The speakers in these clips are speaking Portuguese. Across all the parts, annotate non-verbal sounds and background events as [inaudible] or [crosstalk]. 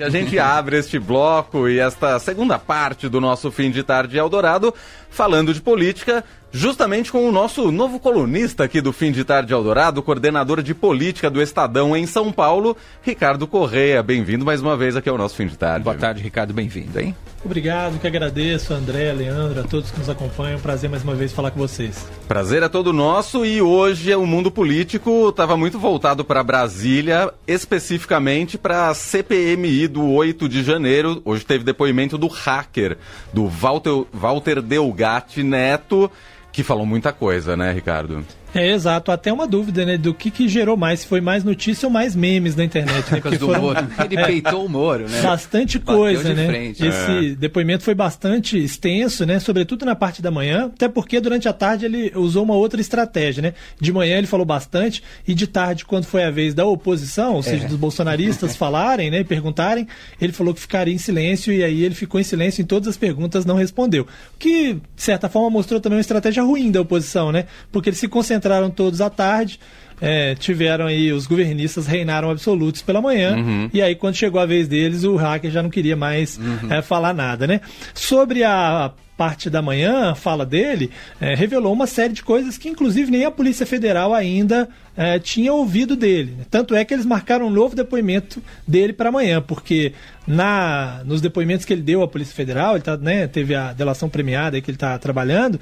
A gente abre este bloco e esta segunda parte do nosso fim de tarde Eldorado falando de política, justamente com o nosso novo colunista aqui do Fim de Tarde Eldorado, coordenador de política do Estadão em São Paulo, Ricardo Correia. Bem-vindo mais uma vez aqui ao nosso Fim de Tarde. Boa tarde, Ricardo, bem-vindo, hein? Obrigado, que agradeço, André, Leandro, a todos que nos acompanham. Prazer mais uma vez falar com vocês. Prazer é todo nosso e hoje o mundo político estava muito voltado para Brasília, especificamente para a CPMI do 8 de janeiro. Hoje teve depoimento do hacker, do Walter, Walter Delgatti Neto, que falou muita coisa, né, Ricardo? É, exato. Até uma dúvida, né? Do que, que gerou mais, se foi mais notícia ou mais memes na internet, né? Porque foram... Moro. [laughs] Ele peitou o Moro, né? Bastante coisa, né? Frente. Esse é. depoimento foi bastante extenso, né? Sobretudo na parte da manhã, até porque durante a tarde ele usou uma outra estratégia, né? De manhã ele falou bastante e de tarde, quando foi a vez da oposição, ou seja, é. dos bolsonaristas [laughs] falarem, né? E perguntarem, ele falou que ficaria em silêncio e aí ele ficou em silêncio em todas as perguntas, não respondeu. O que, de certa forma, mostrou também uma estratégia ruim da oposição, né? Porque ele se concentrou entraram todos à tarde. É, tiveram aí, os governistas reinaram absolutos pela manhã, uhum. e aí quando chegou a vez deles, o hacker já não queria mais uhum. é, falar nada, né? Sobre a parte da manhã, a fala dele, é, revelou uma série de coisas que, inclusive, nem a Polícia Federal ainda é, tinha ouvido dele. Tanto é que eles marcaram um novo depoimento dele para amanhã, porque na, nos depoimentos que ele deu à Polícia Federal, ele tá, né, teve a delação premiada que ele está trabalhando,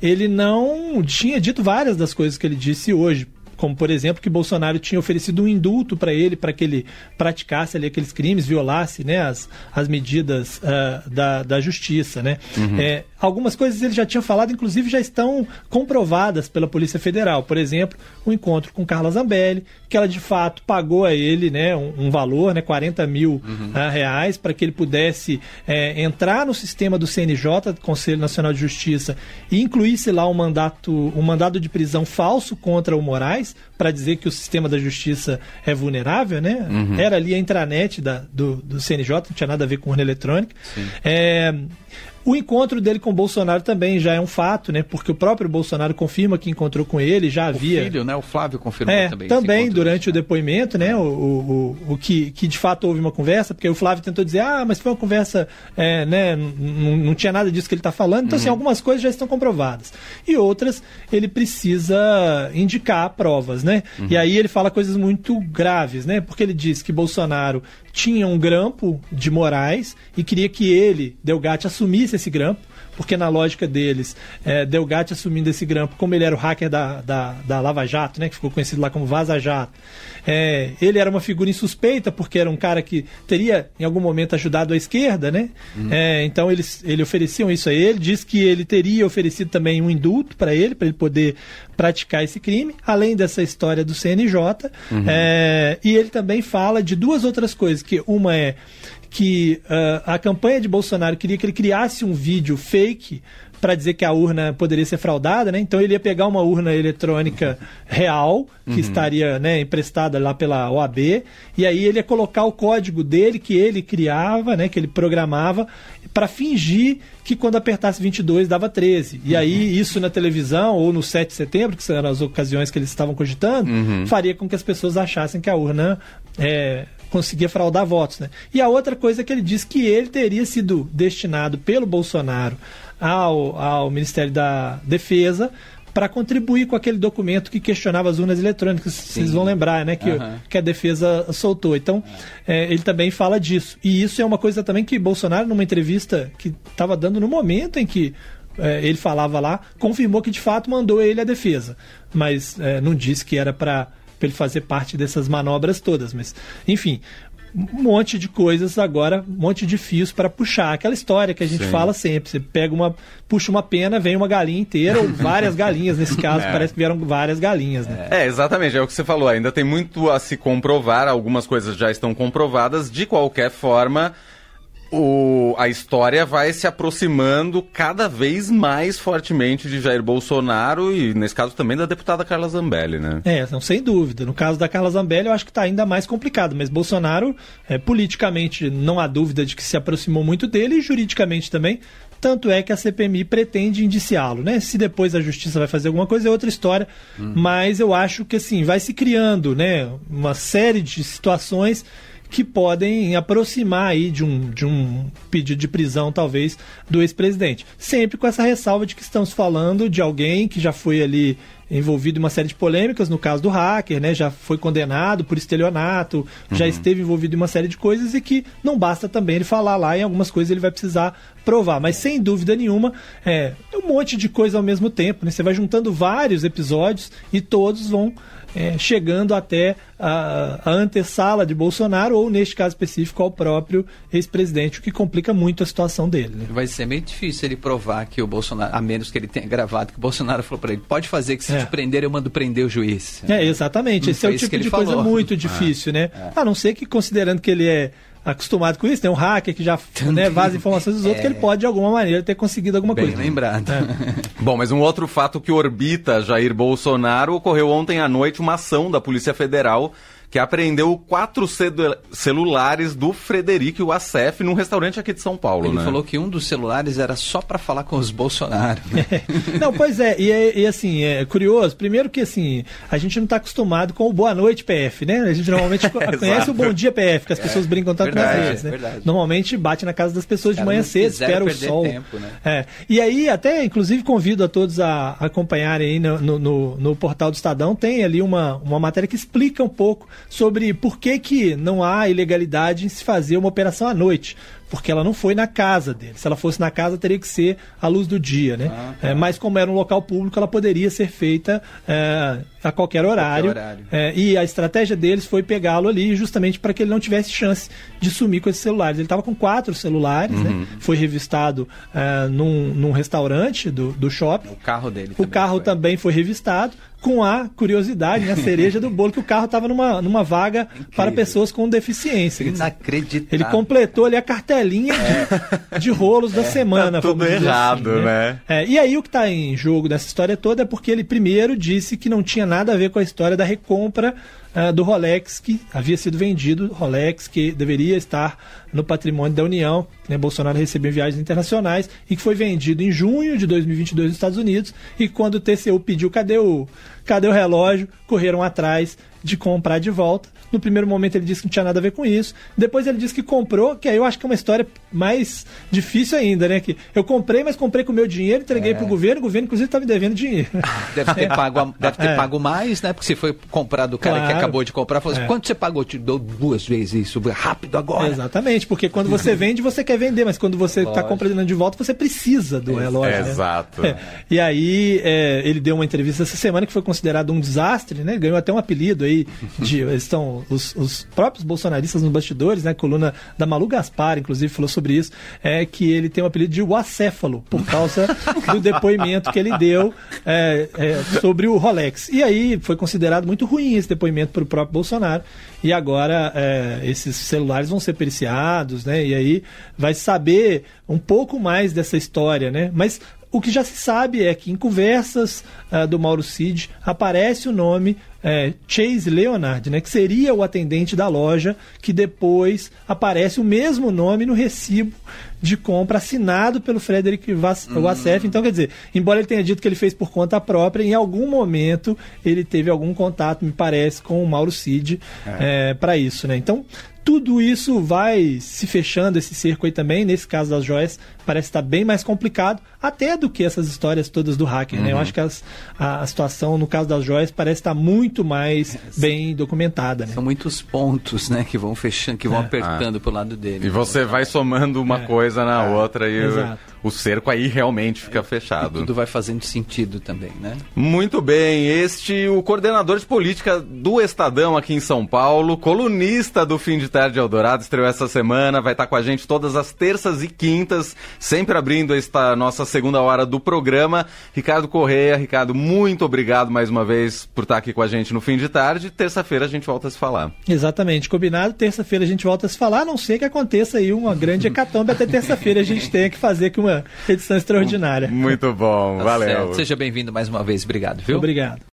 ele não tinha dito várias das coisas que ele disse hoje como por exemplo que Bolsonaro tinha oferecido um indulto para ele para que ele praticasse ali aqueles crimes, violasse né, as, as medidas uh, da, da justiça. Né? Uhum. É, algumas coisas ele já tinha falado, inclusive já estão comprovadas pela Polícia Federal. Por exemplo, o encontro com Carla Zambelli, que ela de fato pagou a ele né, um, um valor, né, 40 mil uhum. uh, reais, para que ele pudesse é, entrar no sistema do CNJ, Conselho Nacional de Justiça, e incluísse lá um mandato, um mandado de prisão falso contra o Moraes para dizer que o sistema da justiça é vulnerável, né? Uhum. Era ali a intranet da, do, do CNJ, não tinha nada a ver com urna eletrônica. É, o encontro dele com o Bolsonaro também já é um fato, né? Porque o próprio Bolsonaro confirma que encontrou com ele, já havia. O filho, né? O Flávio confirmou é, também. Também durante o depoimento, né? O, o, o, que, que de fato houve uma conversa, porque o Flávio tentou dizer, ah, mas foi uma conversa, é, né? Não tinha nada disso que ele está falando. Então, assim, uhum. assim, algumas coisas já estão comprovadas. E outras, ele precisa indicar provas, né? Uhum. E aí ele fala coisas muito graves, né? Porque ele diz que Bolsonaro tinha um grampo de Moraes e queria que ele, Delgatti, assumisse esse grampo, porque na lógica deles, é, Delgatti assumindo esse grampo, como ele era o hacker da, da, da Lava Jato, né, que ficou conhecido lá como Vaza Jato, é, ele era uma figura insuspeita, porque era um cara que teria em algum momento ajudado a esquerda, né? Uhum. É, então eles ele ofereciam isso a ele, diz que ele teria oferecido também um indulto para ele, para ele poder praticar esse crime, além dessa história do CNJ. Uhum. É, e ele também fala de duas outras coisas, que uma é que uh, a campanha de Bolsonaro queria que ele criasse um vídeo fake para dizer que a urna poderia ser fraudada, né? Então ele ia pegar uma urna eletrônica real, que uhum. estaria né, emprestada lá pela OAB, e aí ele ia colocar o código dele, que ele criava, né, que ele programava, para fingir que quando apertasse 22 dava 13. E aí uhum. isso na televisão ou no 7 de setembro, que eram as ocasiões que eles estavam cogitando, uhum. faria com que as pessoas achassem que a urna é, conseguia fraudar votos. Né? E a outra coisa é que ele diz que ele teria sido destinado pelo Bolsonaro ao, ao Ministério da Defesa para contribuir com aquele documento que questionava as urnas eletrônicas. Sim. Vocês vão lembrar, né? Que, uhum. que a defesa soltou. Então, é, ele também fala disso. E isso é uma coisa também que Bolsonaro, numa entrevista que estava dando no momento em que é, ele falava lá, confirmou que de fato mandou ele à defesa. Mas é, não disse que era para ele fazer parte dessas manobras todas. Mas, enfim, um monte de coisas agora, um monte de fios para puxar. Aquela história que a gente Sim. fala sempre. Você pega uma, puxa uma pena, vem uma galinha inteira, ou várias galinhas, nesse caso, [laughs] é. parece que vieram várias galinhas, né? É, exatamente, é o que você falou. Ainda tem muito a se comprovar, algumas coisas já estão comprovadas. De qualquer forma, o, a história vai se aproximando cada vez mais fortemente de Jair Bolsonaro e, nesse caso, também da deputada Carla Zambelli, né? É, não, sem dúvida. No caso da Carla Zambelli, eu acho que está ainda mais complicado, mas Bolsonaro, é, politicamente, não há dúvida de que se aproximou muito dele e juridicamente também. Tanto é que a CPMI pretende indiciá-lo, né? Se depois a justiça vai fazer alguma coisa é outra história, hum. mas eu acho que assim vai se criando, né, uma série de situações que podem aproximar aí de um, de um pedido de prisão, talvez, do ex-presidente. Sempre com essa ressalva de que estamos falando de alguém que já foi ali envolvido em uma série de polêmicas, no caso do hacker, né? Já foi condenado por estelionato, uhum. já esteve envolvido em uma série de coisas e que não basta também ele falar lá, em algumas coisas ele vai precisar provar. Mas sem dúvida nenhuma, é um monte de coisa ao mesmo tempo, né? Você vai juntando vários episódios e todos vão é, chegando até a, a, antessala de Bolsonaro, ou neste caso específico, ao próprio ex-presidente, o que complica muito a situação dele. Né? Vai ser meio difícil ele provar que o Bolsonaro, a menos que ele tenha gravado, que o Bolsonaro falou para ele: pode fazer que se é. te prender, eu mando prender o juiz. É, exatamente. Não Esse é o tipo de coisa muito [laughs] difícil, né? É. A não ser que, considerando que ele é acostumado com isso, tem um hacker que já né, vaza informações dos outros, que ele é. pode, de alguma maneira, ter conseguido alguma Bem coisa. lembrado. É. [laughs] Bom, mas um outro fato que orbita Jair Bolsonaro ocorreu ontem à noite, uma ação da Polícia Federal que apreendeu quatro celulares do Frederico Assef num restaurante aqui de São Paulo. Ele né? falou que um dos celulares era só para falar com os Bolsonaro. [laughs] não, pois é e, é, e, assim, é curioso. Primeiro que assim, a gente não está acostumado com o Boa Noite PF, né? A gente normalmente [laughs] conhece o Bom Dia PF, que as pessoas é, brincam tanto verdade, nas redes, né? Verdade. Normalmente bate na casa das pessoas de manhã cedo, espera o sol. Tempo, né? é. E aí, até, inclusive, convido a todos a acompanharem aí no, no, no, no portal do Estadão, tem ali uma, uma matéria que explica um pouco sobre por que, que não há ilegalidade em se fazer uma operação à noite porque ela não foi na casa dele. Se ela fosse na casa, teria que ser à luz do dia, né? Ah, tá. é, mas como era um local público, ela poderia ser feita é, a qualquer horário. Qualquer horário. É, e a estratégia deles foi pegá-lo ali justamente para que ele não tivesse chance de sumir com esses celulares. Ele estava com quatro celulares, né? uhum. né? Foi revistado é, num, num restaurante do, do shopping. O carro dele. O carro foi. também foi revistado com a curiosidade, né, a cereja do bolo, que o carro estava numa, numa vaga Incrível. para pessoas com deficiência. Inacreditável. Ele completou ali a cartelinha de, de rolos é. da semana. Tá tudo errado, assim, né? né? É, e aí o que está em jogo dessa história toda é porque ele primeiro disse que não tinha nada a ver com a história da recompra uh, do Rolex que havia sido vendido, Rolex que deveria estar no patrimônio da União, né, Bolsonaro recebeu viagens internacionais e que foi vendido em junho de 2022 nos Estados Unidos e quando o TCU pediu cadê o, cadê o relógio, correram atrás de comprar de volta. No primeiro momento ele disse que não tinha nada a ver com isso. Depois ele disse que comprou, que aí eu acho que é uma história mais difícil ainda, né? Que eu comprei, mas comprei com o meu dinheiro, entreguei é. para o governo, o governo inclusive está me devendo dinheiro. [laughs] Deve ter, é. pago, deve ter é. pago mais, né? Porque se foi comprar do cara claro. que acabou de comprar, falou assim, é. quanto você pagou? Te dou duas vezes isso, rápido agora. Exatamente, porque quando você [laughs] vende, você quer vender, mas quando você está comprando de volta, você precisa do relógio. Né? Exato. É. E aí é, ele deu uma entrevista essa semana que foi considerado um desastre, né? Ganhou até um apelido aí de. estão os, os próprios bolsonaristas nos bastidores, né? A coluna da Malu Gaspar, inclusive, falou sobre isso, é que ele tem o um apelido de Wacéfalo, por causa do depoimento que ele deu é, é, sobre o Rolex. E aí foi considerado muito ruim esse depoimento para o próprio Bolsonaro. E agora é, esses celulares vão ser periciados, né? E aí vai saber um pouco mais dessa história, né? Mas o que já se sabe é que em conversas uh, do Mauro Cid aparece o nome é, Chase Leonard, né, que seria o atendente da loja, que depois aparece o mesmo nome no recibo de compra assinado pelo Frederic Wassef. Hum. Então, quer dizer, embora ele tenha dito que ele fez por conta própria, em algum momento ele teve algum contato, me parece, com o Mauro Cid é. é, para isso. Né? Então, tudo isso vai se fechando, esse cerco aí também. Nesse caso das joias, parece estar bem mais complicado, até do que essas histórias todas do hacker. Uhum. Né? Eu uhum. acho que as, a, a, situação, no caso das joias, parece estar muito mais é, bem documentada. Né? São muitos pontos né, que vão fechando, que vão é. apertando ah. para o lado dele. E você vai somando uma é. coisa na é. outra e. Exato o cerco aí realmente fica é, fechado. tudo vai fazendo sentido também, né? Muito bem, este o coordenador de política do Estadão aqui em São Paulo, colunista do Fim de Tarde Eldorado, estreou essa semana, vai estar com a gente todas as terças e quintas, sempre abrindo esta nossa segunda hora do programa. Ricardo Correia, Ricardo, muito obrigado mais uma vez por estar aqui com a gente no Fim de Tarde. Terça-feira a gente volta a se falar. Exatamente, combinado. Terça-feira a gente volta a se falar, a não sei que aconteça aí uma grande hecatombe até terça-feira a gente tenha que fazer aqui uma edição extraordinária. Muito bom, tá valeu. Certo. Seja bem-vindo mais uma vez, obrigado, viu? Obrigado.